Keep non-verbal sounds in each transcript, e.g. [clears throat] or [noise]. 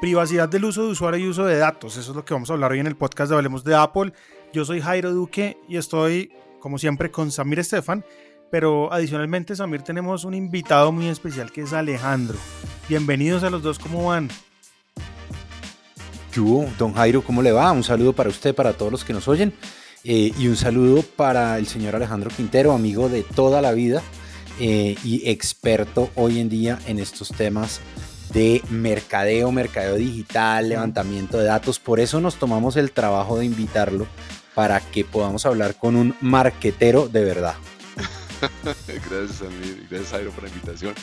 Privacidad del uso de usuario y uso de datos. Eso es lo que vamos a hablar hoy en el podcast de Hablemos de Apple. Yo soy Jairo Duque y estoy, como siempre, con Samir Estefan. Pero adicionalmente, Samir, tenemos un invitado muy especial que es Alejandro. Bienvenidos a los dos, ¿cómo van? Yo, don Jairo, ¿cómo le va? Un saludo para usted, para todos los que nos oyen. Eh, y un saludo para el señor Alejandro Quintero, amigo de toda la vida eh, y experto hoy en día en estos temas de mercadeo, mercadeo digital, levantamiento de datos. Por eso nos tomamos el trabajo de invitarlo para que podamos hablar con un marquetero de verdad. [laughs] gracias a mí, gracias Jairo por la invitación.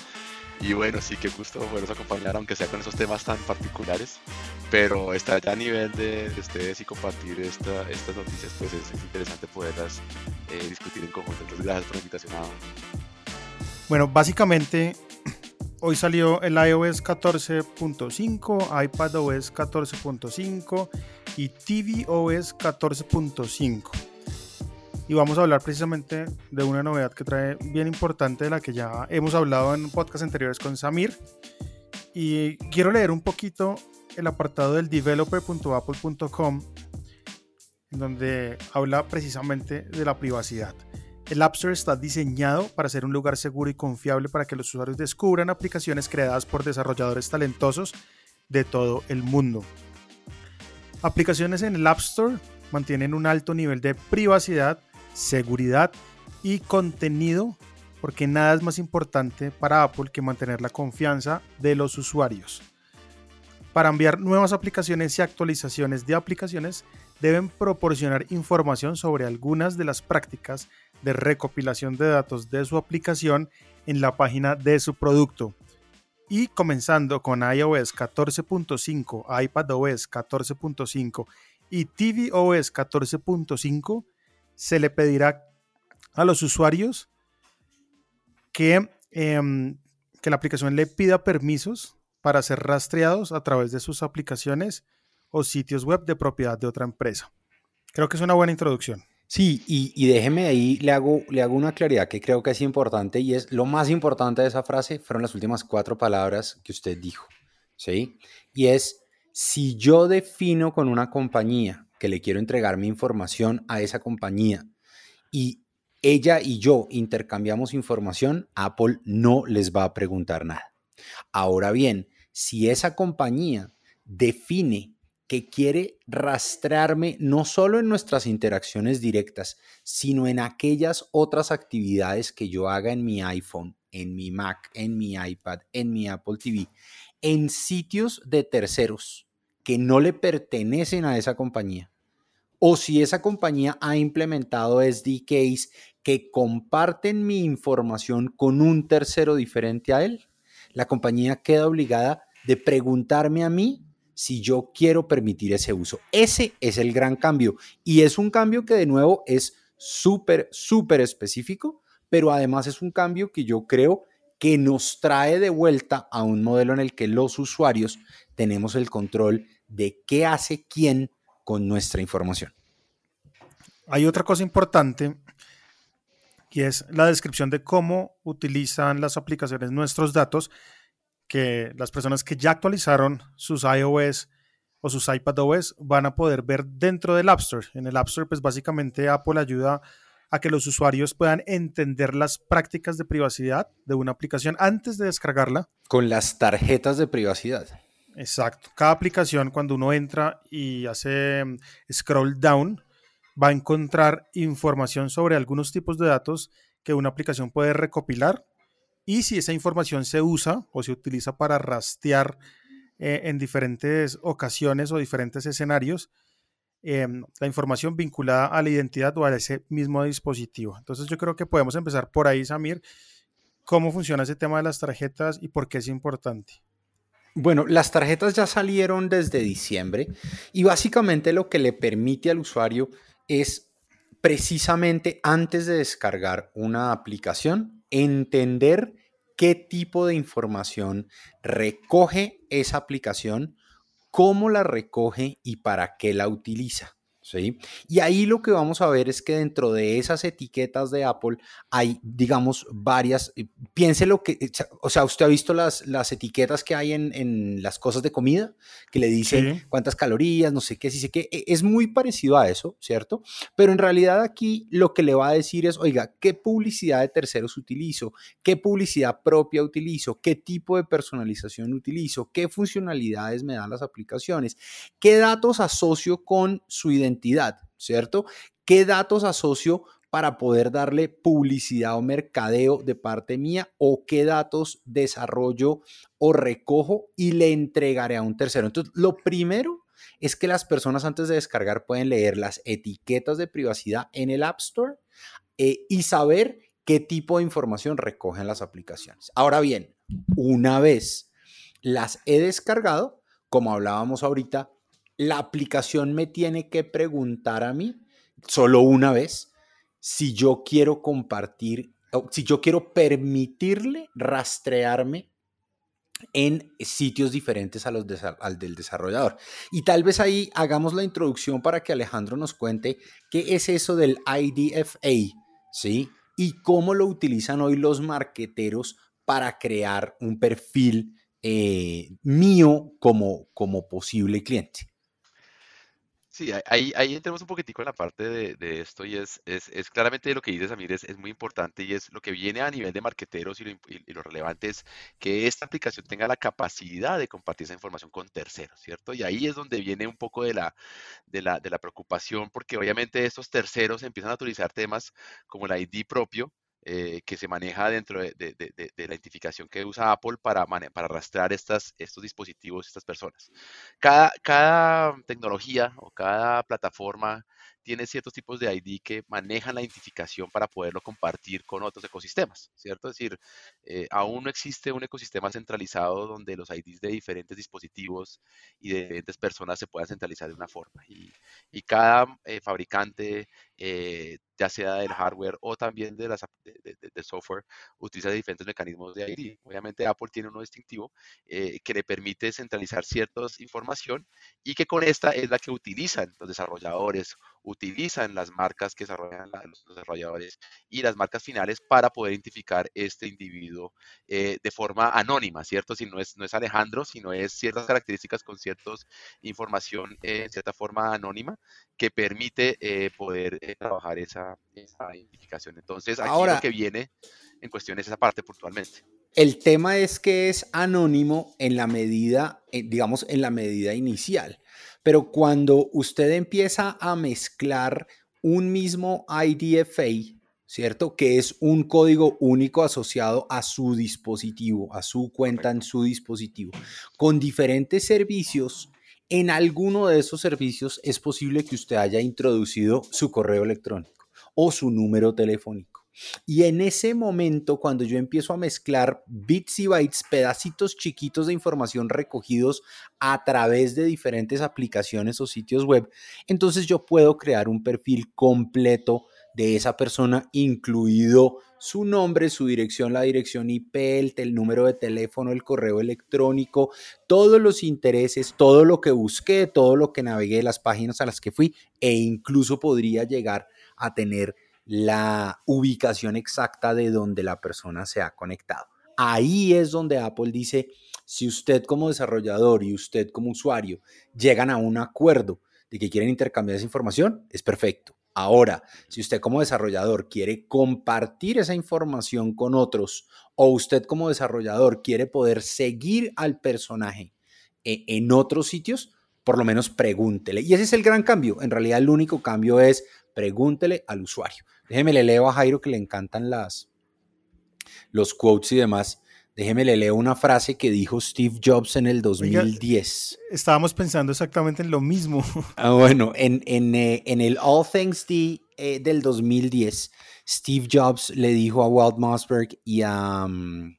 Y bueno, sí que gusto podernos acompañar, aunque sea con esos temas tan particulares, pero está ya a nivel de, ustedes y compartir esta, estas noticias, pues es, interesante poderlas eh, discutir en conjunto. Entonces, gracias por la invitación. Bueno, básicamente Hoy salió el iOS 14.5, iPadOS 14.5 y tvOS 14.5. Y vamos a hablar precisamente de una novedad que trae bien importante de la que ya hemos hablado en podcast anteriores con Samir. Y quiero leer un poquito el apartado del developer.apple.com, en donde habla precisamente de la privacidad. El App Store está diseñado para ser un lugar seguro y confiable para que los usuarios descubran aplicaciones creadas por desarrolladores talentosos de todo el mundo. Aplicaciones en el App Store mantienen un alto nivel de privacidad, seguridad y contenido porque nada es más importante para Apple que mantener la confianza de los usuarios. Para enviar nuevas aplicaciones y actualizaciones de aplicaciones, deben proporcionar información sobre algunas de las prácticas de recopilación de datos de su aplicación en la página de su producto. Y comenzando con iOS 14.5, iPadOS 14.5 y tvOS 14.5, se le pedirá a los usuarios que, em, que la aplicación le pida permisos para ser rastreados a través de sus aplicaciones o sitios web de propiedad de otra empresa. Creo que es una buena introducción. Sí, y, déjeme ahí, le hago, le hago una claridad que creo que es importante y es lo más importante de esa frase fueron las últimas cuatro palabras que usted dijo, ¿sí? Y es, si yo defino con una compañía que le quiero entregar mi información a esa compañía y ella y yo intercambiamos información, Apple no les va a preguntar nada. Ahora bien, si esa compañía define que quiere rastrearme no solo en nuestras interacciones directas, sino en aquellas otras actividades que yo haga en mi iPhone, en mi Mac, en mi iPad, en mi Apple TV, en sitios de terceros que no le pertenecen a esa compañía. O si esa compañía ha implementado SDKs que comparten mi información con un tercero diferente a él, la compañía queda obligada de preguntarme a mí si yo quiero permitir ese uso. Ese es el gran cambio y es un cambio que de nuevo es súper, súper específico, pero además es un cambio que yo creo que nos trae de vuelta a un modelo en el que los usuarios tenemos el control de qué hace quién con nuestra información. Hay otra cosa importante y es la descripción de cómo utilizan las aplicaciones nuestros datos que las personas que ya actualizaron sus iOS o sus iPadOS van a poder ver dentro del App Store. En el App Store, pues básicamente Apple ayuda a que los usuarios puedan entender las prácticas de privacidad de una aplicación antes de descargarla. Con las tarjetas de privacidad. Exacto. Cada aplicación, cuando uno entra y hace mm, scroll down, va a encontrar información sobre algunos tipos de datos que una aplicación puede recopilar y si esa información se usa o se utiliza para rastrear eh, en diferentes ocasiones o diferentes escenarios, em, la información vinculada a la identidad o a ese mismo dispositivo. Entonces yo creo que podemos empezar por ahí, Samir, cómo funciona ese tema de las tarjetas y por qué es importante. Bueno, las tarjetas ya salieron desde diciembre y básicamente lo que le permite al usuario es precisamente antes de descargar una aplicación, entender qué tipo de información recoge esa aplicación, cómo la recoge y para qué la utiliza. ¿Sí? Y ahí lo que vamos a ver es que dentro de esas etiquetas de Apple hay, digamos, varias, eh, piense lo que, o sea, usted ha visto las, las etiquetas que hay en, en las cosas de comida, que le dicen cuántas calorías, no sé qué, sí sé qué, e, es muy parecido a eso, ¿cierto? Pero en realidad aquí lo que le va a decir es, oiga, ¿qué publicidad de terceros utilizo? ¿Qué publicidad propia utilizo? ¿Qué tipo de personalización utilizo? ¿Qué funcionalidades me dan las aplicaciones? ¿Qué datos asocio con su identidad? ¿Cierto? ¿Qué datos asocio para poder darle publicidad o mercadeo de parte mía o qué datos desarrollo o recojo y le entregaré a un tercero? Entonces, lo primero es que las personas antes de descargar pueden leer las etiquetas de privacidad en el App Store eh, y saber qué tipo de información recogen las aplicaciones. Ahora bien, una vez las he descargado, como hablábamos ahorita, la aplicación me tiene que preguntar a mí solo una vez si yo quiero compartir, si yo quiero permitirle rastrearme en sitios diferentes a los al del desarrollador. Y tal vez ahí hagamos la introducción para que Alejandro nos cuente qué es eso del IDFA, ¿sí? Y cómo lo utilizan hoy los marqueteros para crear un perfil eh, mío como, como posible cliente. Sí, ahí, ahí un poquitico en la parte de, esto y es, claramente lo que dices, Samir, es, es muy importante y es lo que viene a nivel de marqueteros y lo, y lo, relevante es que esta aplicación tenga la capacidad de compartir esa información con terceros, ¿cierto? Y ahí es donde viene un poco de la, de la, de la preocupación porque obviamente estos terceros empiezan a utilizar temas como el ID propio, eh, que se maneja dentro de, la identificación que usa Apple para, para arrastrar estas, estos dispositivos, estas personas. Cada, cada tecnología o cada plataforma tiene ciertos tipos de ID que manejan la identificación para poderlo compartir con otros ecosistemas, ¿cierto? Es decir, eh, aún no existe un ecosistema centralizado donde los IDs de diferentes dispositivos y de diferentes personas se puedan centralizar de una forma. Y, cada eh, fabricante, eh, ya sea del hardware o también de las, de, software, utiliza diferentes mecanismos de ID. Obviamente Apple tiene uno distintivo que le permite centralizar ciertas información y que con esta es la que utilizan los desarrolladores utilizan las marcas que desarrollan los desarrolladores y las marcas finales para poder identificar este individuo eh, de forma anónima, ¿cierto? Si no es, no es Alejandro, sino es ciertas características con cierta información eh, en cierta forma anónima que permite eh, poder trabajar esa, identificación. Entonces, aquí Ahora, lo que viene en cuestión es esa parte puntualmente. El tema es que es anónimo en la medida, digamos, en la medida inicial. Pero cuando usted empieza a mezclar un mismo IDFA, ¿cierto? Que es un código único asociado a su dispositivo, a su cuenta en su dispositivo, con diferentes servicios. En alguno de esos servicios es posible que usted haya introducido su correo electrónico o su número telefónico. Y en ese momento, cuando yo empiezo a mezclar bits y bytes, pedacitos chiquitos de información recogidos a través de diferentes aplicaciones o sitios web, entonces yo puedo crear un perfil completo de esa persona, incluido su nombre, su dirección, la dirección IP, el, número de teléfono, el correo electrónico, todos los intereses, todo lo que busqué, todo lo que navegué, las páginas a las que fui e incluso podría llegar a tener la ubicación exacta de donde la persona se ha conectado. Ahí es donde Apple dice, si usted como desarrollador y usted como usuario llegan a un acuerdo de que quieren intercambiar esa información, es perfecto. Ahora, si usted como desarrollador quiere compartir esa información con otros o usted como desarrollador quiere poder seguir al personaje eh, en otros sitios, por lo menos pregúntele. Y ese es el gran cambio. En realidad el único cambio es pregúntele al usuario. Déjeme le leo a Jairo que le encantan las, los quotes y demás. Déjeme le leo una frase que dijo Steve Jobs en el 2010. estábamos pensando exactamente en lo mismo. [laughs] Ah, bueno, en, en, eh, en, el All Things D eh, del 2010, Steve Jobs le dijo a Walt Mossberg y a um,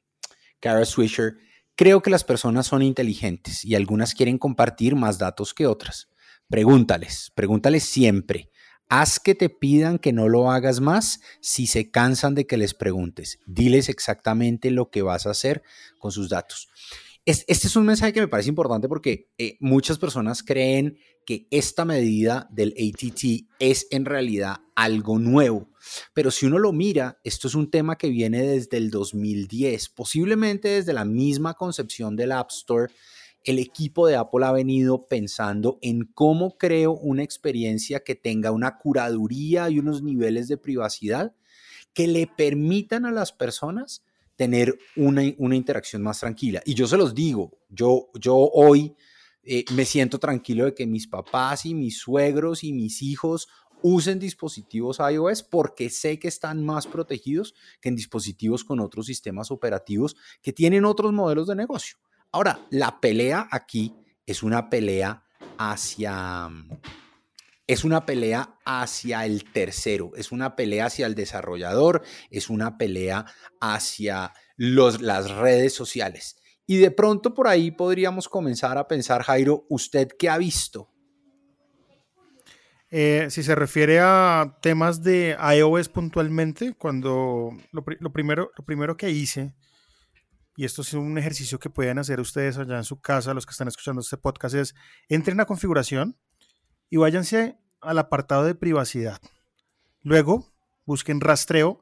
Kara Swisher, creo que las personas son inteligentes y algunas quieren compartir más datos que otras. Pregúntales, pregúntales siempre. Haz que te pidan que no lo hagas más si se cansan de que les preguntes. Diles exactamente lo que vas a hacer con sus datos. este es un mensaje que me parece importante porque eh, muchas personas creen que esta medida del ATT es en realidad algo nuevo. Pero si uno lo mira, esto es un tema que viene desde el 2010, posiblemente desde la misma concepción del App Store. El equipo de Apple ha venido pensando en cómo creo una experiencia que tenga una curaduría y unos niveles de privacidad que le permitan a las personas tener una, interacción más tranquila. Y yo se los digo, yo, yo hoy eh, me siento tranquilo de que mis papás y mis suegros y mis hijos usen dispositivos iOS porque sé que están más protegidos que en dispositivos con otros sistemas operativos que tienen otros modelos de negocio. Ahora, la pelea aquí es una pelea hacia es una pelea hacia el tercero, es una pelea hacia el desarrollador, es una pelea hacia los, las redes sociales. Y de pronto por ahí podríamos comenzar a pensar, Jairo, ¿usted qué ha visto? Eh, si se refiere a temas de iOS puntualmente, cuando lo, primero, lo primero que hice, y esto es un ejercicio que pueden hacer ustedes allá en su casa, los que están escuchando este podcast, es entren a configuración, y váyanse al apartado de privacidad. Luego, busquen rastreo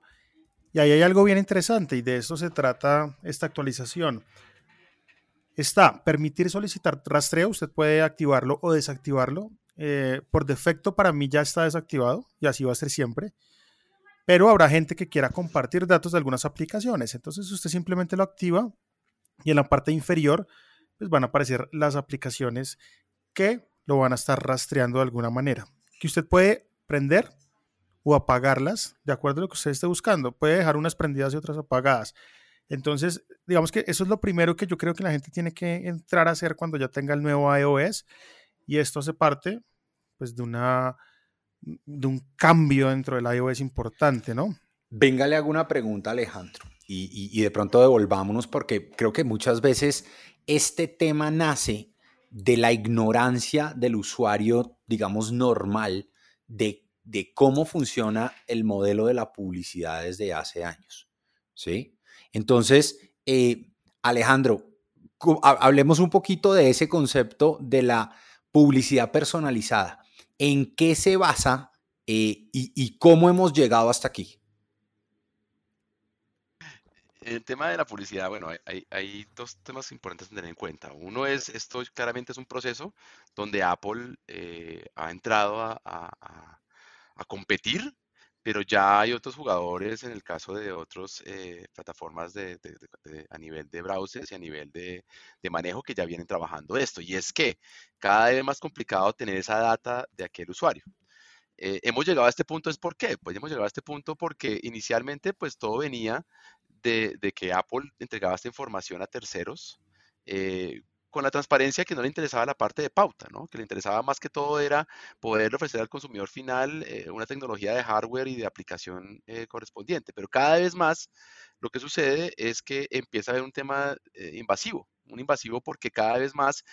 y ahí hay algo bien interesante y de esto se trata esta actualización. Está permitir solicitar rastreo, usted puede activarlo o desactivarlo. Eh, por defecto para mí ya está desactivado y así va a ser siempre. Pero habrá gente que quiera compartir datos de algunas aplicaciones. Entonces usted simplemente lo activa y en la parte inferior pues van a aparecer las aplicaciones que lo van a estar rastreando de alguna manera. Que usted puede prender o apagarlas de acuerdo a lo que usted esté buscando. Puede dejar unas prendidas y otras apagadas. Entonces, digamos que eso es lo primero que yo creo que la gente tiene que entrar a hacer cuando ya tenga el nuevo iOS. Y esto hace parte pues, de, una, de un cambio dentro del iOS importante, ¿no? Venga, le hago una pregunta, Alejandro. Y, de pronto devolvámonos porque creo que muchas veces este tema nace de la ignorancia del usuario, digamos, normal de, cómo funciona el modelo de la publicidad desde hace años. ¿Sí? Entonces, eh, Alejandro, hablemos un poquito de ese concepto de la publicidad personalizada. ¿En qué se basa eh, y cómo hemos llegado hasta aquí? el tema de la publicidad, bueno, hay, dos temas importantes a tener en cuenta. Uno es, esto claramente es un proceso donde Apple eh, ha entrado a, competir, pero ya hay otros jugadores en el caso de otras eh, plataformas de, a nivel de browsers y a nivel de, manejo que ya vienen trabajando esto. Y es que cada vez es más complicado tener esa data de aquel usuario. Eh, hemos llegado a este punto, ¿es por qué? Pues hemos llegado a este punto porque inicialmente pues todo venía de, que Apple entregaba esta información a terceros eh, con la transparencia que no le interesaba la parte de pauta, ¿no? que le interesaba más que todo era poder ofrecer al consumidor final eh, una tecnología de hardware y de aplicación eh, correspondiente. Pero cada vez más lo que sucede es que empieza a haber un tema invasivo, un invasivo porque cada vez más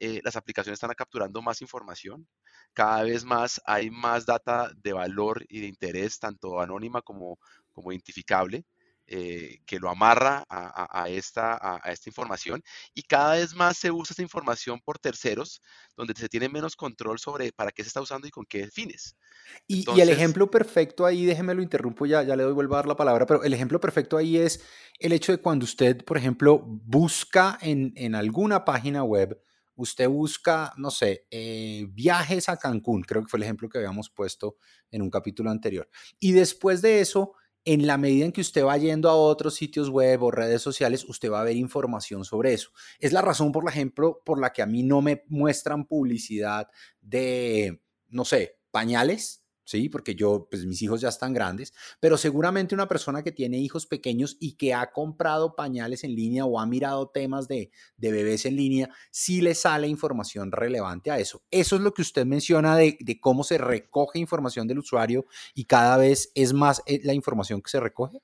las aplicaciones están capturando más información, cada vez más hay más data de valor y de interés, tanto anónima como, como identificable. Eh, que lo amarra a, esta, a, esta información y cada vez más se usa esta información por terceros, donde se tiene menos control sobre para qué se está usando y con qué fines. Y, el ejemplo perfecto ahí, déjeme lo interrumpo, ya, ya le doy vuelvo a dar la palabra, pero el ejemplo perfecto ahí es el hecho de cuando usted, por ejemplo, busca en, en alguna página web, usted busca, no sé, eh, viajes a Cancún, creo que fue el ejemplo que habíamos puesto en un capítulo anterior. Y después de eso, en la medida en que usted va yendo a otros sitios web o redes sociales, usted va a ver información sobre eso. Es la razón, por ejemplo, por la que a mí no me muestran publicidad de, no sé, pañales, ¿sí? Porque yo, pues mis hijos ya están grandes, pero seguramente una persona que tiene hijos pequeños y que ha comprado pañales en línea o ha mirado temas de, bebés en línea, sí le sale información relevante a eso. Eso es lo que usted menciona de, cómo se recoge información del usuario y cada vez es más eh, la información que se recoge.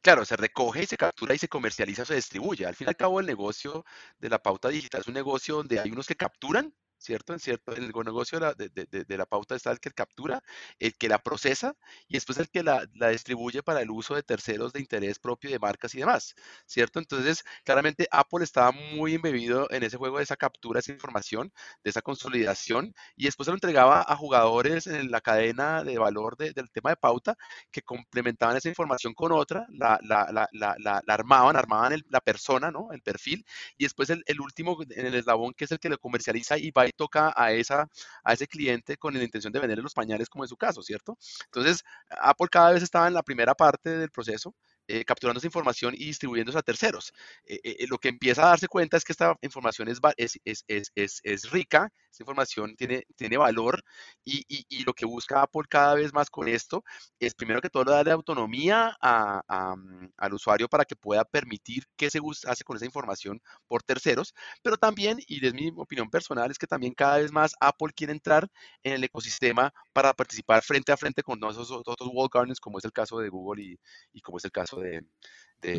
Claro, se recoge y se captura y se comercializa, se distribuye. Al fin y al cabo, el negocio de la pauta digital es un negocio donde hay unos que capturan ¿cierto? En cierto, el negocio de la, pauta está el que captura, el que la procesa y después el que la, distribuye para el uso de terceros de interés propio de marcas y demás, ¿cierto? Entonces, claramente Apple estaba muy embebido en ese juego de esa captura, esa información, de esa consolidación y después se lo entregaba a jugadores en la cadena de valor del tema de pauta que complementaban esa información con otra, la, armaban, armaban la persona, ¿no? El perfil y después el, el último en el eslabón que es el que lo comercializa y va toca a, esa, a ese cliente con la intención de venderle los pañales como en su caso, ¿cierto? Entonces, Apple cada vez estaba en la primera parte del proceso eh, capturando esa información y distribuyéndose a terceros. Eh, eh, lo que empieza a darse cuenta es que esta información es, es, es, es, rica, esta información tiene, tiene valor y, y, y, lo que busca Apple cada vez más con esto es primero que todo darle autonomía a, a, mm, al usuario para que pueda permitir qué se hace con esa información por terceros, pero también, y es mi opinión personal, es que también cada vez más Apple quiere entrar en el ecosistema para participar frente a frente con esos otros wall gardens como es el caso de Google y, y como es el caso de,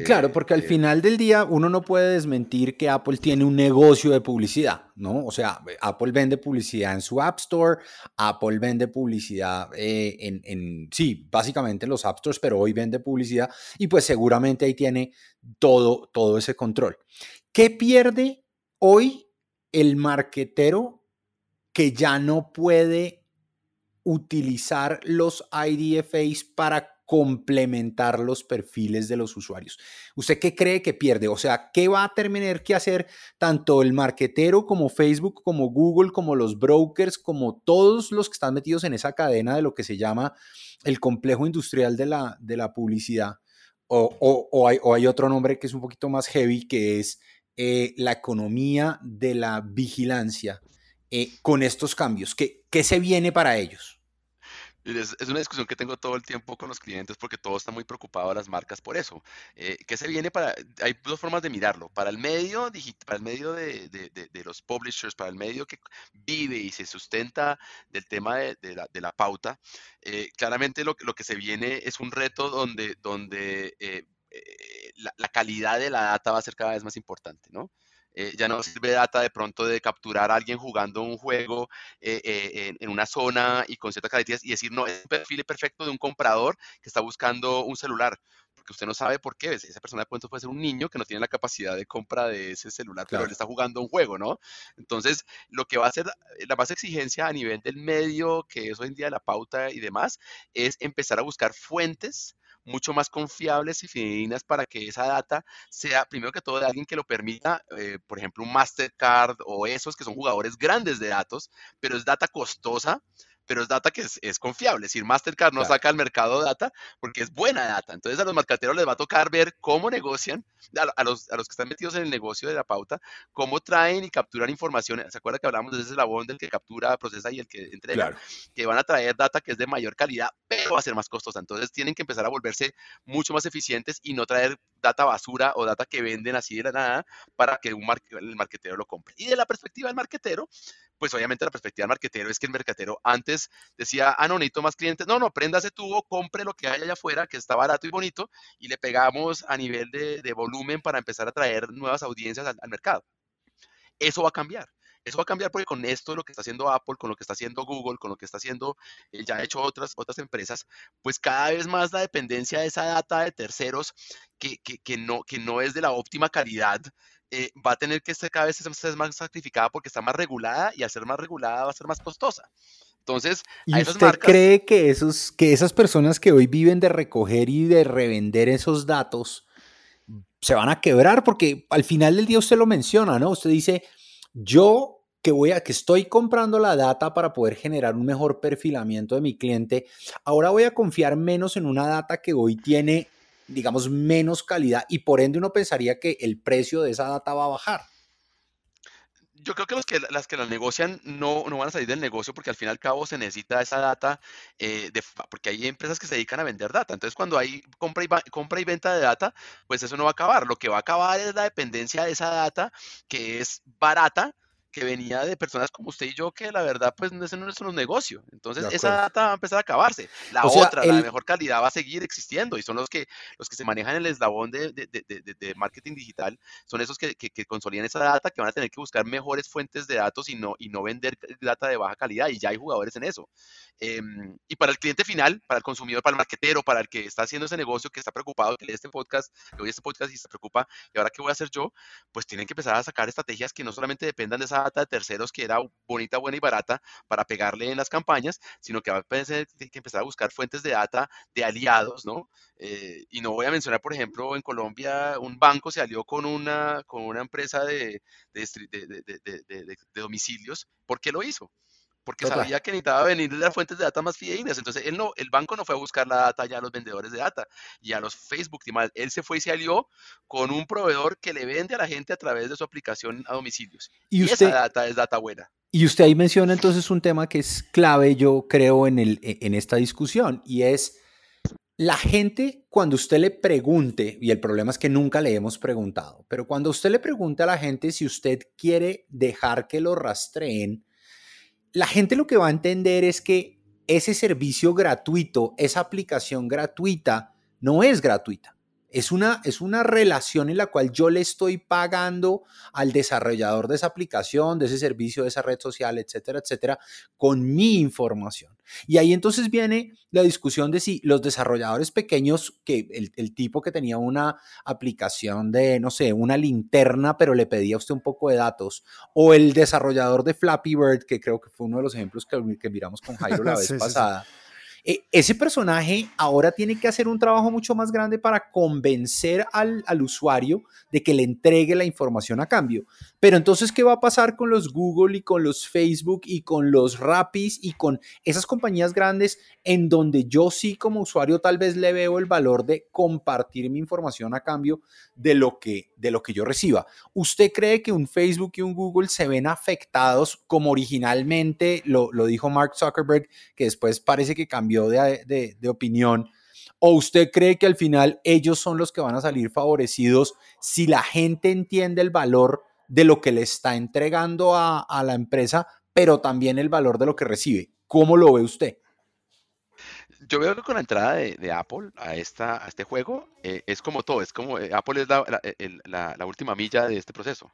claro, porque al final del día uno no puede desmentir que Apple tiene un negocio de publicidad, ¿no? O sea, Apple vende publicidad en su App Store, Apple vende publicidad eh, en, en, sí, básicamente en los App Stores, pero hoy vende publicidad y pues seguramente ahí tiene todo, todo ese control. ¿Qué pierde hoy el marquetero que ya no puede utilizar los IDFAs para complementar los perfiles de los usuarios. ¿Usted qué cree que pierde? O sea, ¿qué va a tener que hacer tanto el marquetero como Facebook, como Google, como los brokers, como todos los que están metidos en esa cadena de lo que se llama el complejo industrial de la, de la publicidad? O, hay, otro nombre que es un poquito más heavy, que es eh, la economía de la vigilancia eh, con estos cambios. ¿Qué, ¿Qué se viene para ellos? Es, una discusión que tengo todo el tiempo con los clientes porque todos están muy preocupados las marcas por eso. Eh, ¿Qué se viene para? Hay dos formas de mirarlo. Para el medio para el medio de, los publishers, para el medio que vive y se sustenta del tema de, la, pauta, eh, claramente lo, lo, que se viene es un reto donde, donde eh, la, la, calidad de la data va a ser cada vez más importante, ¿no? Eh, ya no sirve data de pronto de capturar a alguien jugando un juego eh, eh, en, una zona y con ciertas características y decir, no, es un perfil perfecto de un comprador que está buscando un celular. Porque usted no sabe por qué. Esa persona de pronto puede ser un niño que no tiene la capacidad de compra de ese celular, pero él está jugando un juego, ¿no? Entonces, lo que va a ser la más exigencia a nivel del medio, que es hoy en día la pauta y demás, es empezar a buscar fuentes mucho más confiables y fidedignas para que esa data sea, primero que todo, de alguien que lo permita, eh, por ejemplo, un Mastercard o esos que son jugadores grandes de datos, pero es data costosa pero es data que es, confiable. Es decir, Mastercard no saca al mercado data porque es buena data. Entonces a los marcateros les va a tocar ver cómo negocian, a, los, a los que están metidos en el negocio de la pauta, cómo traen y capturan información. ¿Se acuerda que hablamos de ese eslabón del que captura, procesa y el que entrega? Que van a traer data que es de mayor calidad, pero va a ser más costosa. Entonces tienen que empezar a volverse mucho más eficientes y no traer data basura o data que venden así de la nada para que un el marketero lo compre. Y de la perspectiva del marketero, pues obviamente la perspectiva del marketero es que el marketero antes decía, ah, no, más clientes. No, no, prenda ese tubo, compre lo que hay allá afuera, que está barato y bonito, y le pegamos a nivel de, volumen para empezar a traer nuevas audiencias al, mercado. Eso va a cambiar. Eso va a cambiar porque con esto, lo que está haciendo Apple, con lo que está haciendo Google, con lo que está haciendo, eh, ya ha hecho otras, otras empresas, pues cada vez más la dependencia de esa data de terceros que, que, no, que no es de la óptima calidad, eh, va a tener que ser cada vez ser más sacrificada porque está más regulada y al ser más regulada va a ser más costosa. Entonces, ¿y usted cree que, esos, que esas personas que hoy viven de recoger y de revender esos datos se van a quebrar? Porque al final del día usted lo menciona, ¿no? Usted dice, yo que voy a que estoy comprando la data para poder generar un mejor perfilamiento de mi cliente, ahora voy a confiar menos en una data que hoy tiene digamos, menos calidad y por ende uno pensaría que el precio de esa data va a bajar. Yo creo que, los que las que la negocian no, no van a salir del negocio porque al fin y al cabo se necesita esa data, eh, porque hay empresas que se dedican a vender data. Entonces, cuando hay compra y, compra y venta de data, pues eso no va a acabar. Lo que va a acabar es la dependencia de esa data que es barata que venía de personas como usted y yo, que la verdad, pues ese no es nuestro negocio. Entonces, esa data va a empezar a acabarse. La otra, la de mejor calidad, va a seguir existiendo y son los que, los que se manejan el eslabón de, de, de, de marketing digital, son esos que, que, que, consolidan esa data, que van a tener que buscar mejores fuentes de datos y no, y no vender data de baja calidad. Y ya hay jugadores en eso. Em, y para el cliente final, para el consumidor, para el marketero, para el que está haciendo ese negocio, que está preocupado, que lee este podcast, que oye este podcast y se preocupa, ¿y ahora qué voy a hacer yo? Pues tienen que empezar a sacar estrategias que no solamente dependan de esa data de terceros que era bonita, buena y barata para pegarle en las campañas, sino que va a que empezar a buscar fuentes de data de aliados, ¿no? Eh, y no voy a mencionar, por ejemplo, en Colombia un banco se alió con una, con una empresa de, de, de domicilios. ¿Por qué lo hizo? Porque sabía que necesitaba venir de las fuentes de data más fidedignas. Entonces, él no, el banco no fue a buscar la data ya a los vendedores de data y a los Facebook y más. Él se fue y se alió con un proveedor que le vende a la gente a través de su aplicación a domicilios. Y, usted, esa data es data buena. Y usted ahí menciona entonces un tema que es clave, yo creo, en, el, e, en esta discusión, y es la gente, cuando usted le pregunte, y el problema es que nunca le hemos preguntado, pero cuando usted le pregunta a la gente si usted quiere dejar que lo rastreen, la gente lo que va a entender es que ese servicio gratuito, esa aplicación gratuita, no es gratuita. Es una, es una relación en la cual yo le estoy pagando al desarrollador de esa aplicación, de ese servicio, de esa red social, etcétera, etcétera, con mi información. Y ahí entonces viene la discusión de si los desarrolladores pequeños, que el, el, tipo que tenía una aplicación de, no sé, una linterna, pero le pedía a usted un poco de datos, o el desarrollador de Flappy Bird, que creo que fue uno de los ejemplos que, que miramos con Jairo la [laughs] vez pasada. Sí, sí e, ese personaje ahora tiene que hacer un trabajo mucho más grande para convencer al, al, usuario de que le entregue la información a cambio. Pero entonces, ¿qué va a pasar con los Google y con los Facebook y con los Rapis y con esas compañías grandes en donde yo sí como usuario tal vez le veo el valor de compartir mi información a cambio de lo que, de lo que yo reciba? ¿Usted cree que un Facebook y un Google se ven afectados como originalmente lo, lo dijo Mark Zuckerberg, que después parece que cambió de, opinión? ¿O usted cree que al final ellos son los que van a salir favorecidos si la gente entiende el valor de lo que le está entregando a, la empresa, pero también el valor de lo que recibe? ¿Cómo lo ve usted? Yo veo que con la entrada de, Apple a, esta, a este juego eh, es como todo, es como eh, Apple es la, última milla de este proceso.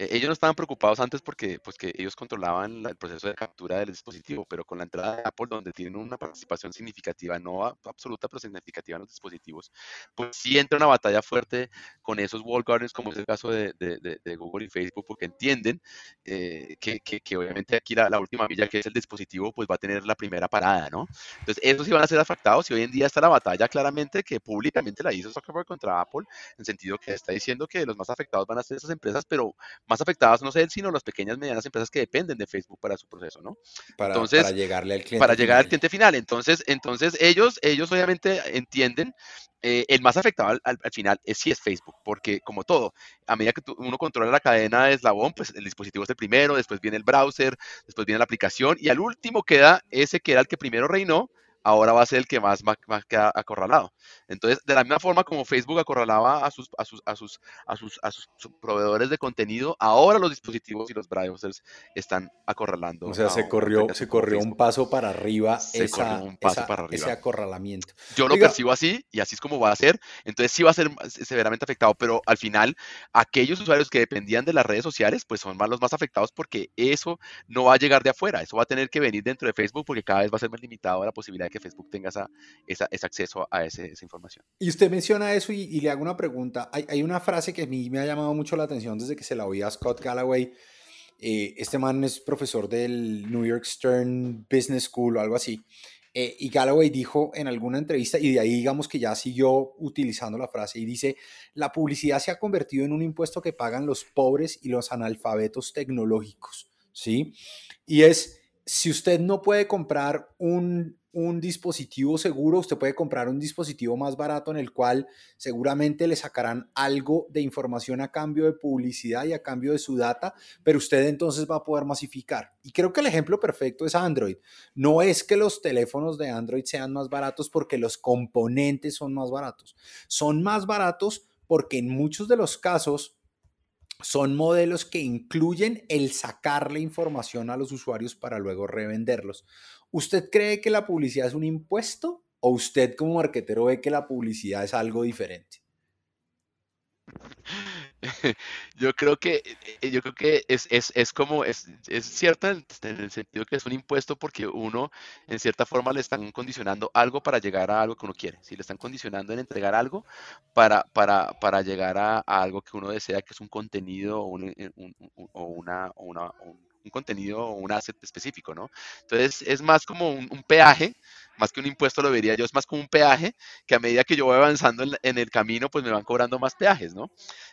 Eh, ellos no estaban preocupados antes porque pues, que ellos controlaban el proceso de captura del dispositivo, pero con la entrada de Apple, donde tienen una participación significativa, no absoluta, pero significativa en los dispositivos, pues sí entra una batalla fuerte con esos wall gardens, como es el caso de, de, Google y Facebook, porque entienden eh, que, que, obviamente aquí la, la, última milla, que es el dispositivo, pues va a tener la primera parada, ¿no? Entonces, esos van a ser afectados y hoy en día está la batalla claramente que públicamente la hizo Zuckerberg contra Apple, en sentido que está diciendo que los más afectados van a ser esas empresas, pero más afectadas no sé él, sino las pequeñas y medianas empresas que dependen de Facebook para su proceso, ¿no? Para, entonces, para llegarle al cliente. Para llegar al cliente final. Entonces, entonces ellos, ellos obviamente entienden eh, el más afectado al, al, final es si es Facebook, porque como todo, a medida que uno controla la cadena de eslabón, pues el dispositivo es el primero, después viene el browser, después viene la aplicación y al último queda ese que era el que primero reinó, ahora va a ser el que más, más, queda acorralado. Entonces, de la misma forma como Facebook acorralaba a sus, a sus, a sus, a sus, a sus proveedores de contenido, ahora los dispositivos y los browsers están acorralando. O sea, se corrió, se corrió un paso para arriba, se esa, un paso para arriba. ese acorralamiento. Yo lo percibo así y así es como va a ser. Entonces sí va a ser severamente afectado, pero al final aquellos usuarios que dependían de las redes sociales, pues son más los más afectados porque eso no va a llegar de afuera, eso va a tener que venir dentro de Facebook porque cada vez va a ser más limitado la posibilidad que Facebook tenga esa, ese acceso a esa información. Y usted menciona eso y, le hago una pregunta. Hay, hay, una frase que a mí me ha llamado mucho la atención desde que se la oí a Scott Galloway. Eh, este man es profesor del New York Stern Business School o algo así. Eh, y Galloway dijo en alguna entrevista, y de ahí digamos que ya siguió utilizando la frase, y dice, la publicidad se ha convertido en un impuesto que pagan los pobres y los analfabetos tecnológicos, ¿sí? Y es, si usted no puede comprar un, un dispositivo seguro, usted puede comprar un dispositivo más barato en el cual seguramente le sacarán algo de información a cambio de publicidad y a cambio de su data, pero usted entonces va a poder masificar. Y creo que el ejemplo perfecto es Android. No es que los teléfonos de Android sean más baratos porque los componentes son más baratos. Son más baratos porque en muchos de los casos son modelos que incluyen el sacarle información a los usuarios para luego revenderlos. ¿Usted cree que la publicidad es un impuesto o usted como marketero ve que la publicidad es algo diferente? [laughs] Yo creo que, eh, yo creo que es, es, es como, es, es cierta en el sentido que es un impuesto porque uno, en cierta forma, le están condicionando algo para llegar a algo que uno quiere. Si le están condicionando en entregar algo para, para, para llegar a, algo que uno desea, que es un contenido o, un, eh, o una, una, un, contenido o un asset específico, ¿no? Entonces, es más como un, un peaje más que un impuesto lo vería yo, es más como un peaje que a medida que yo voy avanzando en, el camino, pues me van cobrando más peajes, ¿no?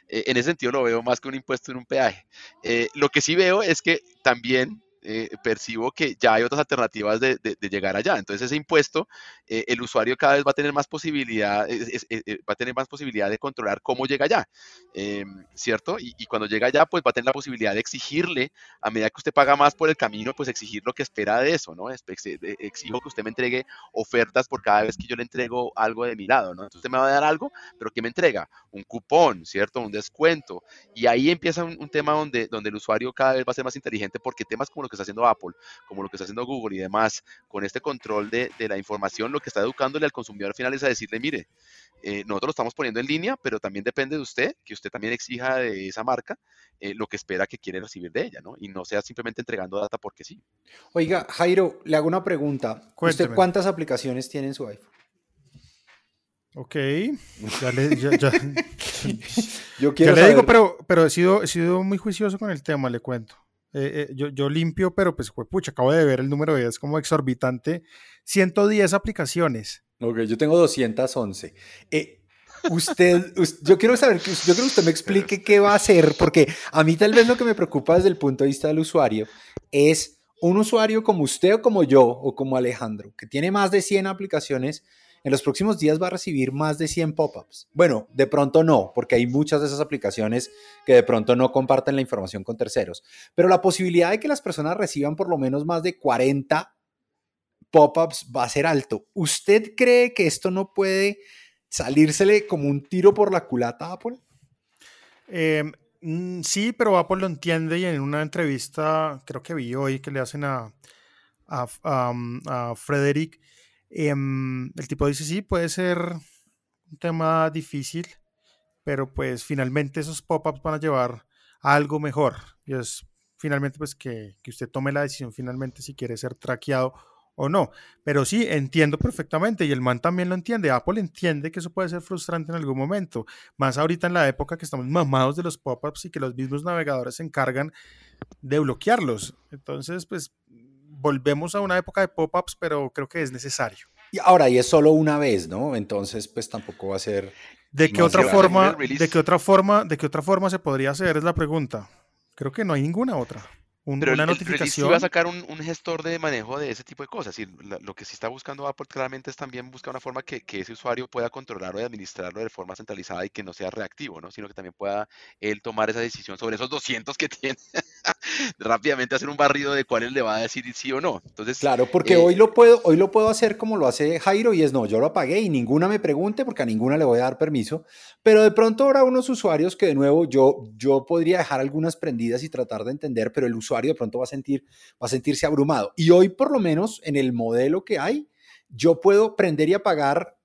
Eh, en ese sentido lo veo más que un impuesto en un peaje. Eh, lo que sí veo es que también eh, percibo que ya hay otras alternativas de, llegar allá. Entonces ese impuesto, eh, el usuario cada vez va a tener más posibilidad, va a tener más posibilidad de controlar cómo llega allá, em, ¿cierto? Y, cuando llega allá, pues va a tener la posibilidad de exigirle, a medida que usted paga más por el camino, pues exigir lo que espera de eso, ¿no? Exijo que usted me entregue ofertas por cada vez que yo le entrego algo de mi lado, ¿no? Entonces usted me va a dar algo, pero ¿qué me entrega? Un cupón, ¿cierto? Un descuento. Y ahí empieza un, un tema donde, donde el usuario cada vez va a ser más inteligente porque temas como lo que está haciendo Apple, como lo que está haciendo Google y demás, con este control de, la información, lo que está educándole al consumidor final es a decirle, mire, eh, nosotros lo estamos poniendo en línea, pero también depende de usted, que usted también exija de esa marca eh, lo que espera que quiere recibir de ella, ¿no? Y no sea simplemente entregando data porque sí. Oiga, Jairo, le hago una pregunta. ¿Usted cuántas aplicaciones tiene en su iPhone? Ok, ya le, [laughs] Yo quiero le digo, pero, pero he, sido, he sido muy juicioso con el tema, le cuento. Eh, eh, yo, yo, limpio, pero pues, pucha, acabo de ver el número de es como exorbitante. 110 aplicaciones. Ok, yo tengo 211. Eh, usted, [laughs] yo quiero saber, yo quiero que usted me explique qué va a hacer, porque a mí tal vez lo que me preocupa desde el punto de vista del usuario es un usuario como usted o como yo o como Alejandro, que tiene más de 100 aplicaciones en los próximos días va a recibir más de 100 pop-ups. Bueno, de pronto no, porque hay muchas de esas aplicaciones que de pronto no comparten la información con terceros. Pero la posibilidad de que las personas reciban por lo menos más de 40 pop-ups va a ser alto. ¿Usted cree que esto no puede salírsele como un tiro por la culata a Apple? Em, mm, sí, pero Apple lo entiende y en una entrevista, creo que vi hoy que le hacen a, a, a Frederick, Em, el tipo dice, sí, puede ser un tema difícil, pero pues finalmente esos pop-ups van a llevar a algo mejor. Y es finalmente pues que, que, usted tome la decisión finalmente si quiere ser traqueado o no. Pero sí, entiendo perfectamente y el man también lo entiende. Apple entiende que eso puede ser frustrante en algún momento. Más ahorita en la época que estamos mamados de los pop-ups y que los mismos navegadores se encargan de bloquearlos. Entonces, pues volvemos a una época de pop-ups, pero creo que es necesario. Y ahora, y es solo una vez, ¿no? Entonces, pues tampoco va a ser. ¿De qué otra forma, de qué otra forma, de qué otra forma se podría hacer? Es la pregunta. Creo que no hay ninguna otra pero una el, notificación. va a sacar un, gestor de manejo de ese tipo de cosas. Y lo que sí está buscando Apple claramente es también buscar una forma que, ese usuario pueda controlarlo y administrarlo de forma centralizada y que no sea reactivo, ¿no? Sino que también pueda él tomar esa decisión sobre esos 200 que [laughs] tiene, [laughs] rápidamente hacer un barrido de cuáles le va a decir sí o no. Entonces, claro, porque eh, hoy, lo puedo, hoy lo puedo hacer como lo hace Jairo y es no, yo lo apagué y ninguna me pregunte porque a ninguna le voy a dar permiso. Pero de pronto habrá unos usuarios que de nuevo yo, yo podría dejar algunas prendidas y tratar de entender, pero el usuario de pronto va a sentir, va a sentirse abrumado. Y hoy, por lo menos, en el modelo que hay, yo puedo prender y apagar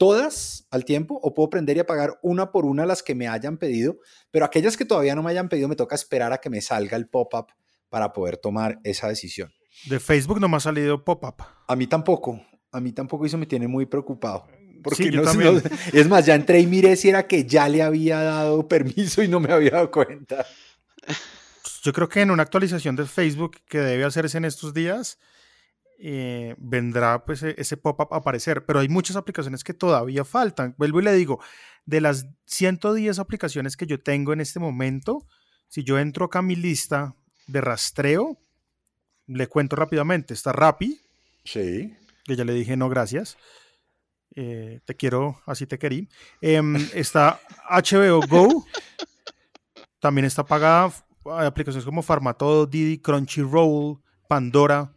todas al tiempo o puedo prender y apagar una por una las que me hayan pedido, pero aquellas que todavía no me hayan pedido me toca esperar a que me salga el pop-up para poder tomar esa decisión. De Facebook no me ha salido pop-up. A mí tampoco, a mí tampoco eso me tiene muy preocupado. Porque no, es más, ya entré y miré si era que ya le había dado permiso y no me había dado cuenta. Yo creo que en una actualización de Facebook que debe hacerse en estos días, eh, vendrá pues e-, ese pop-up a aparecer, pero hay muchas aplicaciones que todavía faltan. Vuelvo y le digo, de las 110 aplicaciones que yo tengo en este momento, si yo entro acá a mi lista de rastreo, le cuento rápidamente, está Rappi. Sí. Que ya le dije no, gracias. Eh, te quiero, así te querí. Em, [laughs] está HBO Go. También está pagada hay aplicaciones como Farmatodo, Didi, Crunchyroll, Pandora.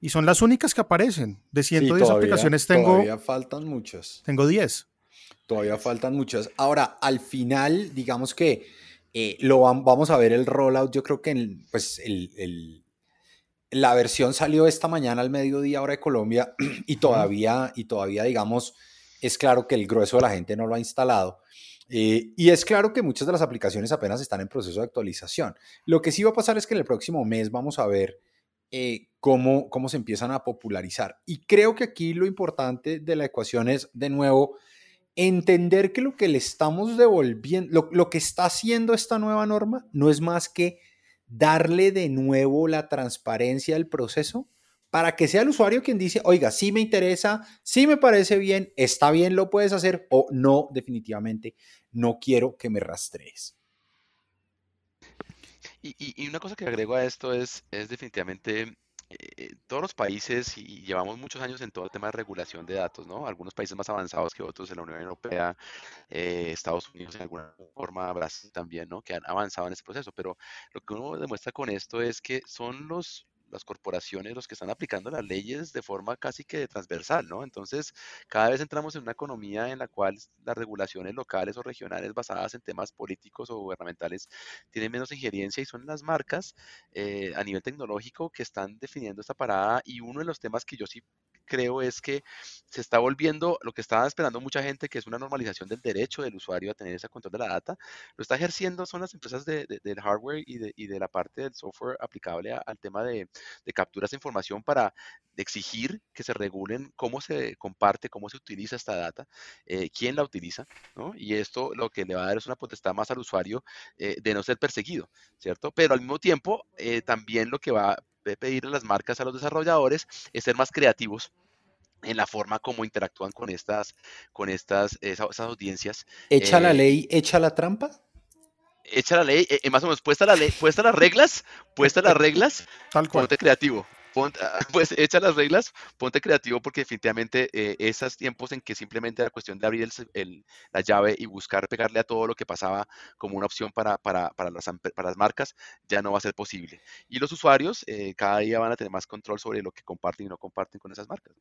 Y son las únicas que aparecen. De 110 aplicaciones tengo. Todavía faltan muchas. Tengo 10. Todavía faltan muchas. Ahora, al final, digamos que Eh, lo vamos a ver el rollout, yo creo que pues el, la versión salió esta mañana al mediodía hora de Colombia [clears throat] y todavía, y todavía digamos, es claro que el grueso de la gente no lo ha instalado. Eh, y es claro que muchas de las aplicaciones apenas están en proceso de actualización. Lo que sí va a pasar es que en el próximo mes vamos a ver eh, cómo, cómo se empiezan a popularizar. Y creo que aquí lo importante de la ecuación es, de nuevo, entender que lo que le estamos devolviendo, lo, que está haciendo esta nueva norma no es más que darle de nuevo la transparencia del proceso para que sea el usuario quien dice, oiga, sí me interesa, sí me parece bien, está bien, lo puedes hacer o no, definitivamente, no quiero que me rastrees. Y, una cosa que agrego a esto es, es definitivamente eh, todos los países, y llevamos muchos años en todo el tema de regulación de datos, ¿no? Algunos países más avanzados que otros en la Unión Europea, eh, Estados Unidos en alguna forma, Brasil también, ¿no? Que han avanzado en ese proceso. Pero lo que uno demuestra con esto es que son los las corporaciones los que están aplicando las leyes de forma casi que transversal, ¿no? Entonces, cada vez entramos en una economía en la cual las regulaciones locales o regionales basadas en temas políticos o gubernamentales tienen menos injerencia y son las marcas eh, a nivel tecnológico que están definiendo esta parada y uno de los temas que yo sí creo es que se está volviendo lo que estaba esperando mucha gente, que es una normalización del derecho del usuario a tener ese control de la data, lo está ejerciendo son las empresas de, del hardware y de, y de, la parte del software aplicable al tema de, de capturas de información para exigir que se regulen cómo se comparte, cómo se utiliza esta data, eh, quién la utiliza, ¿no? Y esto lo que le va a dar es una potestad más al usuario eh, de no ser perseguido, ¿cierto? Pero al mismo tiempo, eh, también lo que va a pedir las marcas, a los desarrolladores, es ser más creativos en la forma como interactúan con estas, con estas, esas, audiencias. ¿Echa la ley, echa la trampa? Echa la ley, más o menos, puesta la ley, puesta las reglas, puesta las reglas, [laughs] Tal cual. ponte creativo. Ah, [laughs] pues echa las reglas, ponte creativo porque definitivamente eh, esos tiempos en que simplemente era cuestión de abrir el, la llave y buscar pegarle a todo lo que pasaba como una opción para, para, para, las, para las, marcas, ya no va a ser posible. Y los usuarios eh, cada día van a tener más control sobre lo que comparten y no comparten con esas marcas.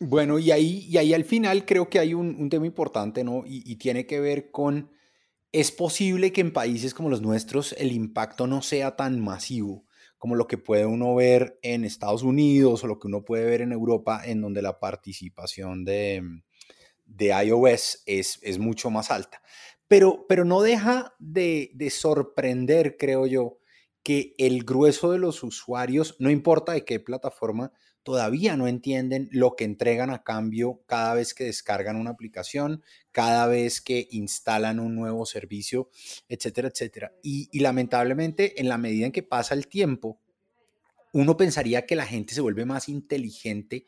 Bueno, y ahí, y ahí al final creo que hay un, un tema importante, ¿no? Y, y tiene que ver con, es posible que en países como los nuestros el impacto no sea tan masivo como lo que puede uno ver en Estados Unidos o lo que uno puede ver en Europa, en donde la participación de, de iOS es, es, mucho más alta. Pero, pero no deja de, de sorprender, creo yo, que el grueso de los usuarios, no importa de qué plataforma, todavía no entienden lo que entregan a cambio cada vez que descargan una aplicación, cada vez que instalan un nuevo servicio, etcétera, etcétera. Y, lamentablemente, en la medida en que pasa el tiempo, uno pensaría que la gente se vuelve más inteligente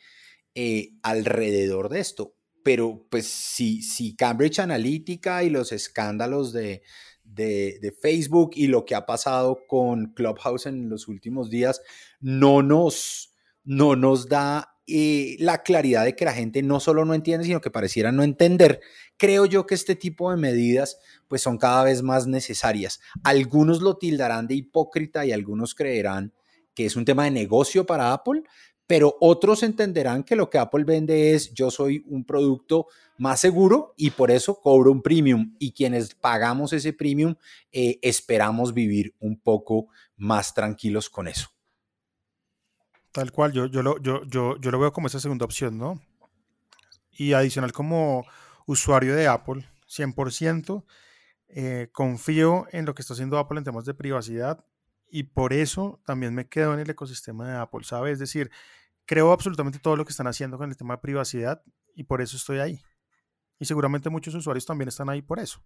eh, alrededor de esto. Pero pues si, si Cambridge Analytica y los escándalos de, de, Facebook y lo que ha pasado con Clubhouse en los últimos días no nos, no nos da eh, la claridad de que la gente no solo no entiende, sino que pareciera no entender. Creo yo que este tipo de medidas pues son cada vez más necesarias. Algunos lo tildarán de hipócrita y algunos creerán que es un tema de negocio para Apple, pero otros entenderán que lo que Apple vende es yo soy un producto más seguro y por eso cobro un premium y quienes pagamos ese premium eh, esperamos vivir un poco más tranquilos con eso. Tal cual, yo, yo, lo, yo, yo, yo lo veo como esa segunda opción, ¿no? Y adicional como usuario de Apple, 100%, eh, confío en lo que está haciendo Apple en temas de privacidad y por eso también me quedo en el ecosistema de Apple, ¿sabes? Es decir, creo absolutamente todo lo que están haciendo con el tema de privacidad y por eso estoy ahí. Y seguramente muchos usuarios también están ahí por eso.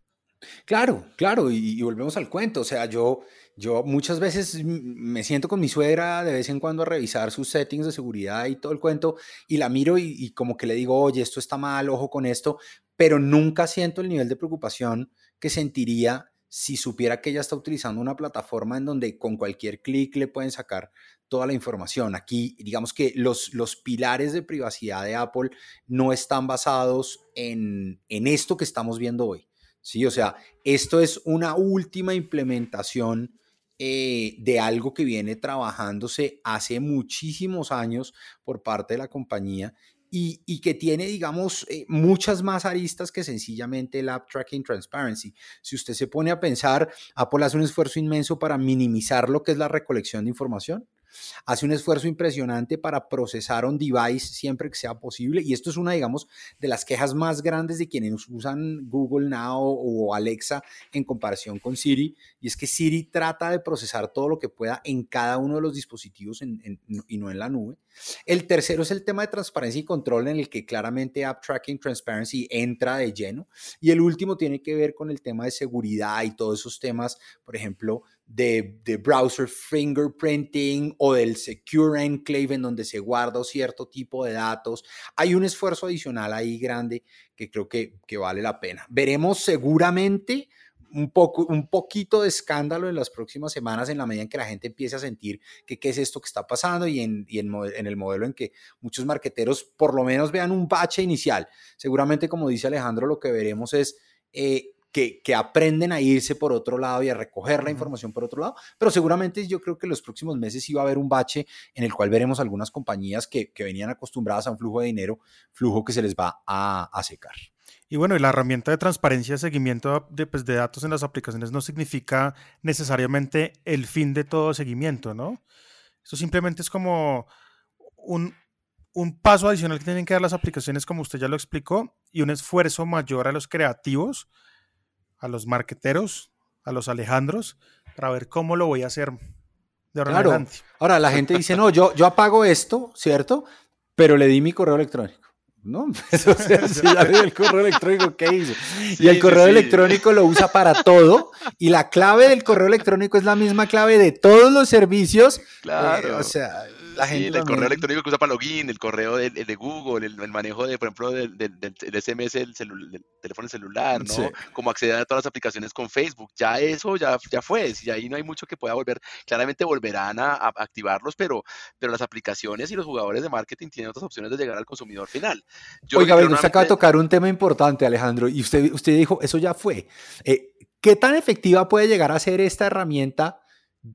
Claro, claro, y, volvemos al cuento. O sea, yo, yo muchas veces me siento con mi suegra de vez en cuando a revisar sus settings de seguridad y todo el cuento, y la miro y, y, como que le digo, oye, esto está mal, ojo con esto, pero nunca siento el nivel de preocupación que sentiría si supiera que ella está utilizando una plataforma en donde con cualquier clic le pueden sacar toda la información. Aquí, digamos que los, los pilares de privacidad de Apple no están basados en, en esto que estamos viendo hoy. ¿Sí? O sea, esto es una última implementación eh, de algo que viene trabajándose hace muchísimos años por parte de la compañía y, que tiene, digamos, eh, muchas más aristas que sencillamente el App Tracking Transparency. Si usted se pone a pensar, Apple hace un esfuerzo inmenso para minimizar lo que es la recolección de información hace un esfuerzo impresionante para procesar on device siempre que sea posible y esto es una, digamos, de las quejas más grandes de quienes usan Google Now o Alexa en comparación con Siri y es que Siri trata de procesar todo lo que pueda en cada uno de los dispositivos y no en la nube. El tercero es el tema de transparencia y control en el que claramente App Tracking Transparency entra de lleno y el último tiene que ver con el tema de seguridad y todos esos temas, por ejemplo, de, browser fingerprinting o del secure enclave en donde se guarda cierto tipo de datos. Hay un esfuerzo adicional ahí grande que creo que, que vale la pena. Veremos seguramente un, poco, un poquito de escándalo en las próximas semanas en la medida en que la gente empiece a sentir que qué es esto que está pasando y, en, y en, en, el modelo en que muchos marqueteros por lo menos vean un bache inicial. Seguramente, como dice Alejandro, lo que veremos es eh, que, aprenden a irse por otro lado y a recoger la información por otro lado, pero seguramente yo creo que en los próximos meses iba a haber un bache en el cual veremos algunas compañías que, venían acostumbradas a un flujo de dinero, flujo que se les va a, secar. Y bueno, y la herramienta de transparencia de seguimiento de, pues, de, datos en las aplicaciones no significa necesariamente el fin de todo seguimiento, ¿no? Esto simplemente es como un, un paso adicional que tienen que dar las aplicaciones, como usted ya lo explicó, y un esfuerzo mayor a los creativos a los marqueteros, a los Alejandros, para ver cómo lo voy a hacer de ahora claro. Ahora la gente dice, no, yo, yo apago esto, ¿cierto? Pero le di mi correo electrónico. ¿no? [laughs] Si ya el correo electrónico, ¿qué hizo? y el correo electrónico lo usa para todo y la clave del correo electrónico es la misma clave de todos los servicios. Claro. Eh, o sea, el correo electrónico que usa para login, el correo de, de Google, el, manejo de, por ejemplo, del, SMS, el del teléfono celular, ¿no? Como acceder a todas las aplicaciones con Facebook. Ya eso ya, ya fue, y ahí no hay mucho que pueda volver. Claramente volverán a, activarlos, pero, pero las aplicaciones y los jugadores de marketing tienen otras opciones de llegar al consumidor final. Oiga, bueno, usted acaba de tocar un tema importante, Alejandro, y usted, usted dijo, eso ya fue. Eh, ¿Qué tan efectiva puede llegar a ser esta herramienta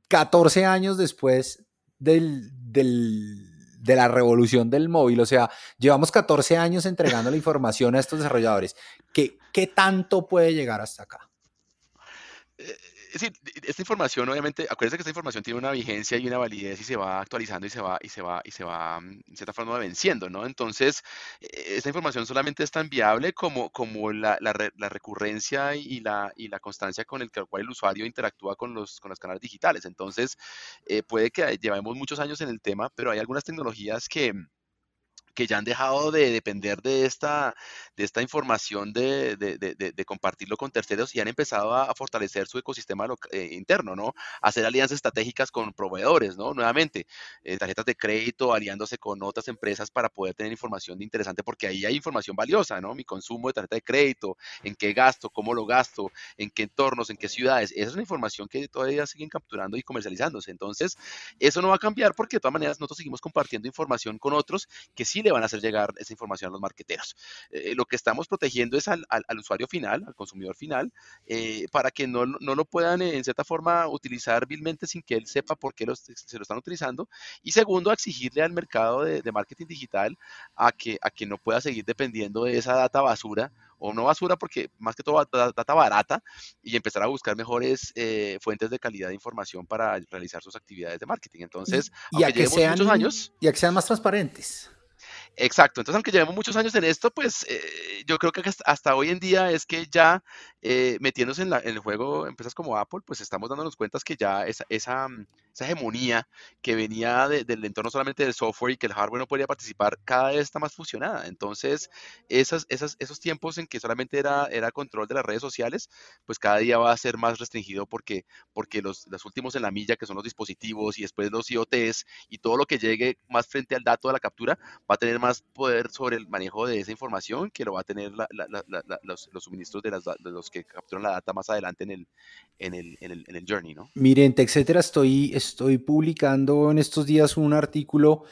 14 años después del, de la revolución del móvil. O sea, llevamos 14 años entregando la información a estos desarrolladores. ¿Qué, qué tanto puede llegar hasta acá? Eh, es decir, esta información, obviamente, acuérdense que esta información tiene una vigencia y una validez y se va actualizando y se va, y se va, y se va, mm, en cierta forma, venciendo, ¿no? Entonces, e, esta información solamente es tan viable como, como la, la, recurrencia y la, y la constancia con el cual el usuario interactúa con los, con los canales digitales. Entonces, eh, puede que llevemos muchos años en el tema, pero hay algunas tecnologías que que ya han dejado de depender de esta, de esta información de, de, de, compartirlo con terceros y han empezado a, fortalecer su ecosistema eh, interno, ¿no? Hacer alianzas estratégicas con proveedores, ¿no? Nuevamente, eh, tarjetas de crédito, aliándose con otras empresas para poder tener información interesante, porque ahí hay información valiosa, ¿no? Mi consumo de tarjeta de crédito, en qué gasto, cómo lo gasto, en qué entornos, en qué ciudades. Esa es una información que todavía siguen capturando y comercializándose. Entonces, eso no va a cambiar porque de todas maneras nosotros seguimos compartiendo información con otros que sí le van a hacer llegar esa información a los marqueteros. Eh, lo que estamos protegiendo es al, usuario final, al consumidor final, eh, para que no, no, lo puedan en cierta forma utilizar vilmente sin que él sepa por qué se lo están utilizando. Y segundo, exigirle al mercado de, marketing digital a que, a que no pueda seguir dependiendo de esa data basura o no basura porque más que todo data barata y empezar a buscar mejores eh, fuentes de calidad de información para realizar sus actividades de marketing. Entonces, y, a que sean, muchos años, y a que sean más transparentes. Exacto, entonces aunque llevemos muchos años en esto, pues eh, yo creo que hasta hoy en día es que ya eh, metiéndose en, el juego empresas como Apple, pues estamos dándonos cuenta que ya esa, esa, mm, hegemonía que venía del entorno solamente del software y que el hardware no podía participar, cada vez está más fusionada. Entonces, esas, esas, esos tiempos en que solamente era, era control de las redes sociales, pues cada día va a ser más restringido porque, porque los, los últimos en la milla, que son los dispositivos y después los IoTs y todo lo que llegue más frente al dato de la captura, va a tener más poder sobre el manejo de esa información que lo va a tener los, suministros de, los que capturan la data más adelante en el, en el, en el, journey, ¿no? Miren, etcétera, estoy, estoy publicando en estos días un artículo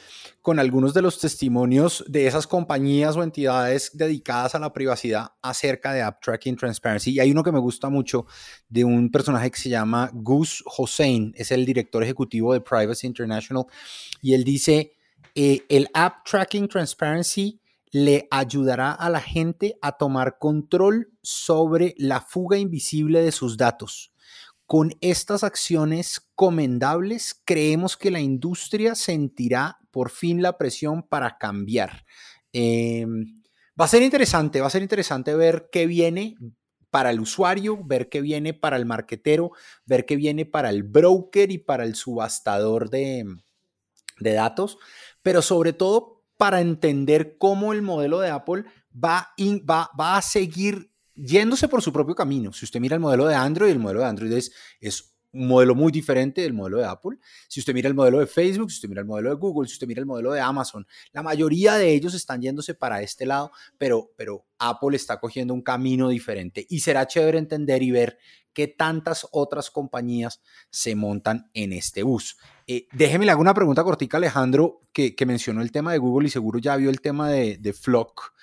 con algunos de los testimonios de esas compañías o entidades dedicadas a la privacidad acerca de App Tracking Transparency. Y hay uno que me gusta mucho de un personaje que se llama Gus Hossein, es el director ejecutivo de Privacy International, y él dice eh, el App Tracking Transparency le ayudará a la gente a tomar control sobre la fuga invisible de sus datos. Con estas acciones comendables, creemos que la industria sentirá por fin la presión para cambiar. Em, va a ser interesante, va a ser interesante ver qué viene para el usuario, ver qué viene para el marketero, ver qué viene para el broker y para el subastador de, datos, pero sobre todo para entender cómo el modelo de Apple va, va, va a seguir yéndose por su propio camino. Si usted mira el modelo de Android, el modelo de Android es, es un modelo muy diferente del modelo de Apple. Si usted mira el modelo de Facebook, si usted mira el modelo de Google, si usted mira el modelo de Amazon, la mayoría de ellos están yéndose para este lado, pero, pero Apple está cogiendo un camino diferente y será chévere entender y ver qué tantas otras compañías se montan en este bus. Eh, déjeme le hago una pregunta cortica, Alejandro, que, mencionó el tema de Google y seguro ya vio el tema de, Flock.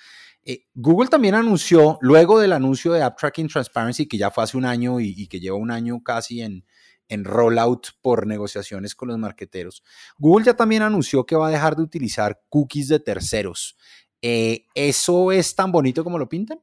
Eh, Google también anunció, luego del anuncio de App Tracking Transparency, que ya fue hace un año y que lleva un año casi en, en rollout por negociaciones con los marqueteros. Google ya también anunció que va a dejar de utilizar cookies de terceros. Eh, ¿Eso es tan bonito como lo pintan?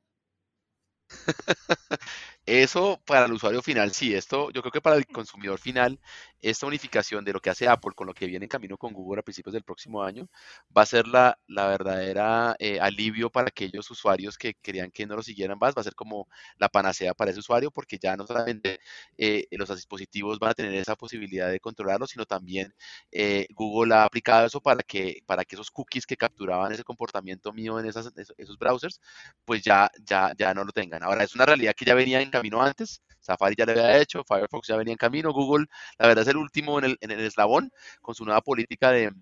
[laughs] Eso para el usuario final, sí, esto yo creo que para el consumidor final, esta unificación de lo que hace Apple con lo que viene en camino con Google a principios del próximo año, va a ser la, verdadera eh, alivio para aquellos usuarios que querían que no lo siguieran más, va a ser como la panacea para ese usuario, porque ya no solamente eh, los dispositivos van a tener esa posibilidad de controlarlo, sino también eh, Google ha aplicado eso para que, para que esos cookies que capturaban ese comportamiento mío en esos browsers, pues ya, ya, ya no lo tengan. Ahora, es una realidad que ya venía en camino antes. Safari ya lo había hecho, Firefox ya venía en camino, Google, la verdad es el último en el, eslabón con su nueva política de,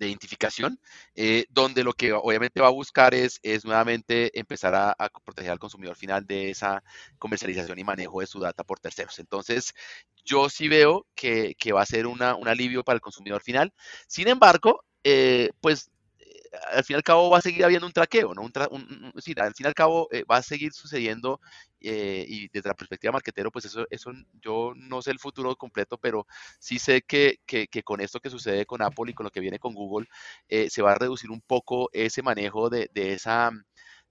identificación, eh, donde lo que obviamente va a buscar es, nuevamente empezar a, proteger al consumidor final de esa comercialización y manejo de su data por terceros. Entonces, yo sí veo que, va a ser un alivio para el consumidor final. Sin embargo, eh, pues al fin y al cabo va a seguir habiendo un traqueo, ¿no? Un al fin y al cabo eh, va a seguir sucediendo eh, y desde la perspectiva marquetero, pues eso, eso yo no sé el futuro completo, pero sí sé que, que, con esto que sucede con Apple y con lo que viene con Google, eh, se va a reducir un poco ese manejo de, de esa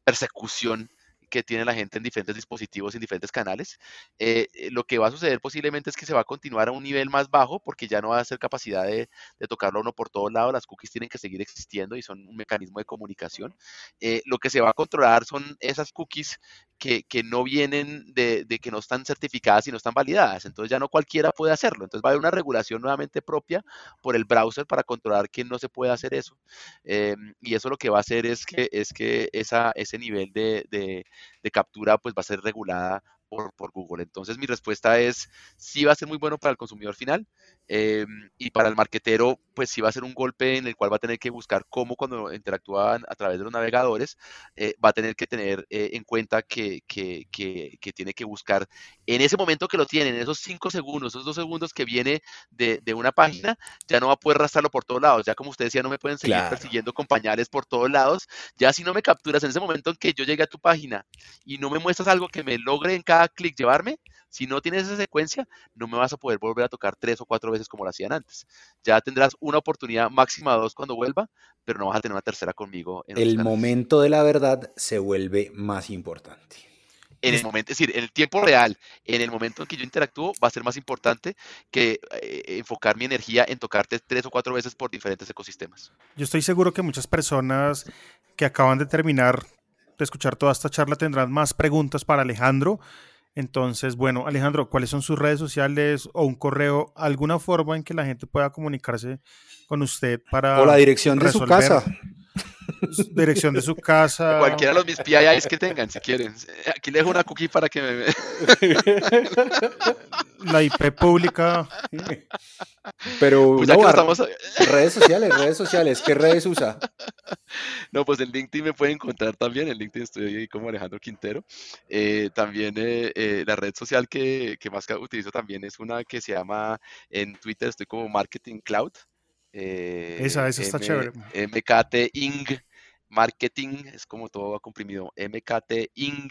persecución que tiene la gente en diferentes dispositivos, en diferentes canales. Eh, eh, lo que va a suceder posiblemente es que se va a continuar a un nivel más bajo porque ya no va a ser capacidad de, tocarlo uno por todos lados. Las cookies tienen que seguir existiendo y son un mecanismo de comunicación. Eh, lo que se va a controlar son esas cookies que, no vienen de, que no están certificadas y no están validadas. Entonces ya no cualquiera puede hacerlo. Entonces va a haber una regulación nuevamente propia por el browser para controlar que no se puede hacer eso. y eso lo que va a hacer es que, es que esa, ese nivel de de captura pues va a ser regulada por, por, Google. Entonces mi respuesta es, sí va a ser muy bueno para el consumidor final em, y para el marketero, pues sí va a ser un golpe en el cual va a tener que buscar cómo cuando interactúan a través de los navegadores, eh, va a tener que tener eh, en cuenta que, que, que, que, tiene que buscar en ese momento que lo tiene, en esos cinco segundos, esos dos segundos que viene de, de, una página, ya no va a poder arrastrarlo por todos lados. Ya como usted decía, no me pueden seguir persiguiendo con pañales por todos lados. Ya si no me capturas en ese momento en que yo llegue a tu página y no me muestras algo que me logre en cada clic llevarme, si no tienes esa secuencia, no me vas a poder volver a tocar tres o cuatro veces como lo hacían antes. Ya tendrás una oportunidad máxima dos cuando vuelva, pero no vas a tener una tercera conmigo. el momento de la verdad se vuelve más importante. En el momento, es decir, en el tiempo real, en el momento en que yo interactúo, va a ser más importante que eh, enfocar mi energía en tocarte tres o cuatro veces por diferentes ecosistemas. Yo estoy seguro que muchas personas que acaban de terminar de escuchar toda esta charla tendrán más preguntas para Alejandro. Entonces, bueno, Alejandro, ¿cuáles son sus redes sociales o un correo, alguna forma en que la gente pueda comunicarse con usted para... O la dirección de su casa. Dirección de su [laughs] casa. Cualquiera de los mis PIIs que tengan, si quieren. Aquí le dejo una cookie para que me... [laughs] La IP pública. Pero pues redes sociales, redes sociales, ¿qué redes usa? [laughs] No, pues en LinkedIn me pueden encontrar también, en LinkedIn estoy ahí como Alejandro Quintero. Eh, también eh, eh, la red social que, que más utilizo también es una que se llama, en Twitter estoy como Marketing Cloud. esa, esa está chévere. MKT Ing Marketing, es como todo comprimido, MKT Ing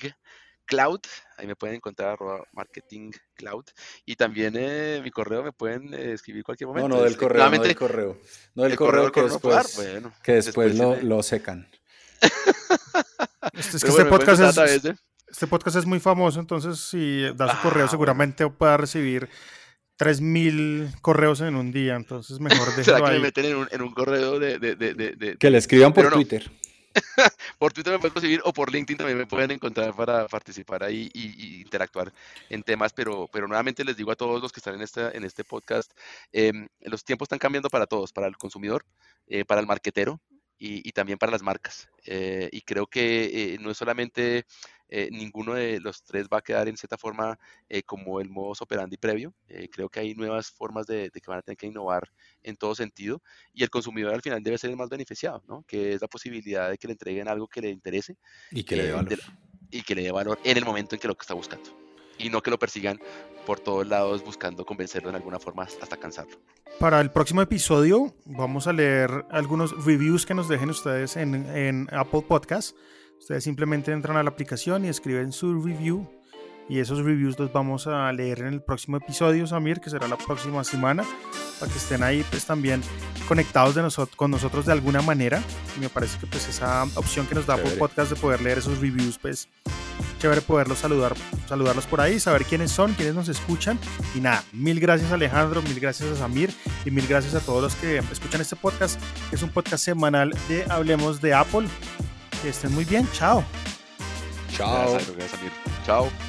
Cloud, ahí me pueden encontrar arroba marketing cloud y también eh, mi correo me pueden eh, escribir cualquier momento. No, no del correo, no del correo. No del correo, que, después, que después, lo, lo, secan. Este, es que este podcast es, este podcast es muy famoso, entonces si da su correo ah, seguramente pueda recibir 3.000 correos en un día, entonces mejor [laughs] ¿Será que me meten en un, en un correo de, de, de, Que le escriban por Twitter. [laughs] por Twitter me pueden conseguir o por LinkedIn también me pueden encontrar para participar ahí y, interactuar en temas, pero, pero nuevamente les digo a todos los que están en este, en este podcast, em, los tiempos están cambiando para todos, para el consumidor, eh, para el marquetero, y, también para las marcas. Eh, y creo que eh, no es solamente eh, ninguno de los tres va a quedar en cierta forma como el modus operandi previo. creo que hay nuevas formas de, que van a tener que innovar en todo sentido y el consumidor al final debe ser el más beneficiado, ¿no? que es la posibilidad de que le entreguen algo que le interese y que le dé valor. y que le dé valor en el momento en que lo está buscando y no que lo persigan por todos lados buscando convencerlo en alguna forma hasta cansarlo. Para el próximo episodio vamos a leer algunos reviews que nos dejen ustedes en, en Apple Podcast. Ustedes simplemente entran a la aplicación y escriben su review y esos reviews los vamos a leer en el próximo episodio, Samir, que será la próxima semana, para que estén ahí pues también conectados de nosotros, con nosotros de alguna manera. Y me parece que pues esa opción que nos da Apple Podcast de poder leer esos reviews, pues chévere poderlos saludar, saludarlos por ahí, saber quiénes son, quiénes nos escuchan. Y nada, mil gracias Alejandro, mil gracias a Samir y mil gracias a todos los que escuchan este podcast, que es un podcast semanal de Hablemos de Apple. Que estén muy bien, chao. Chao. Gracias, gracias Samir. Chao.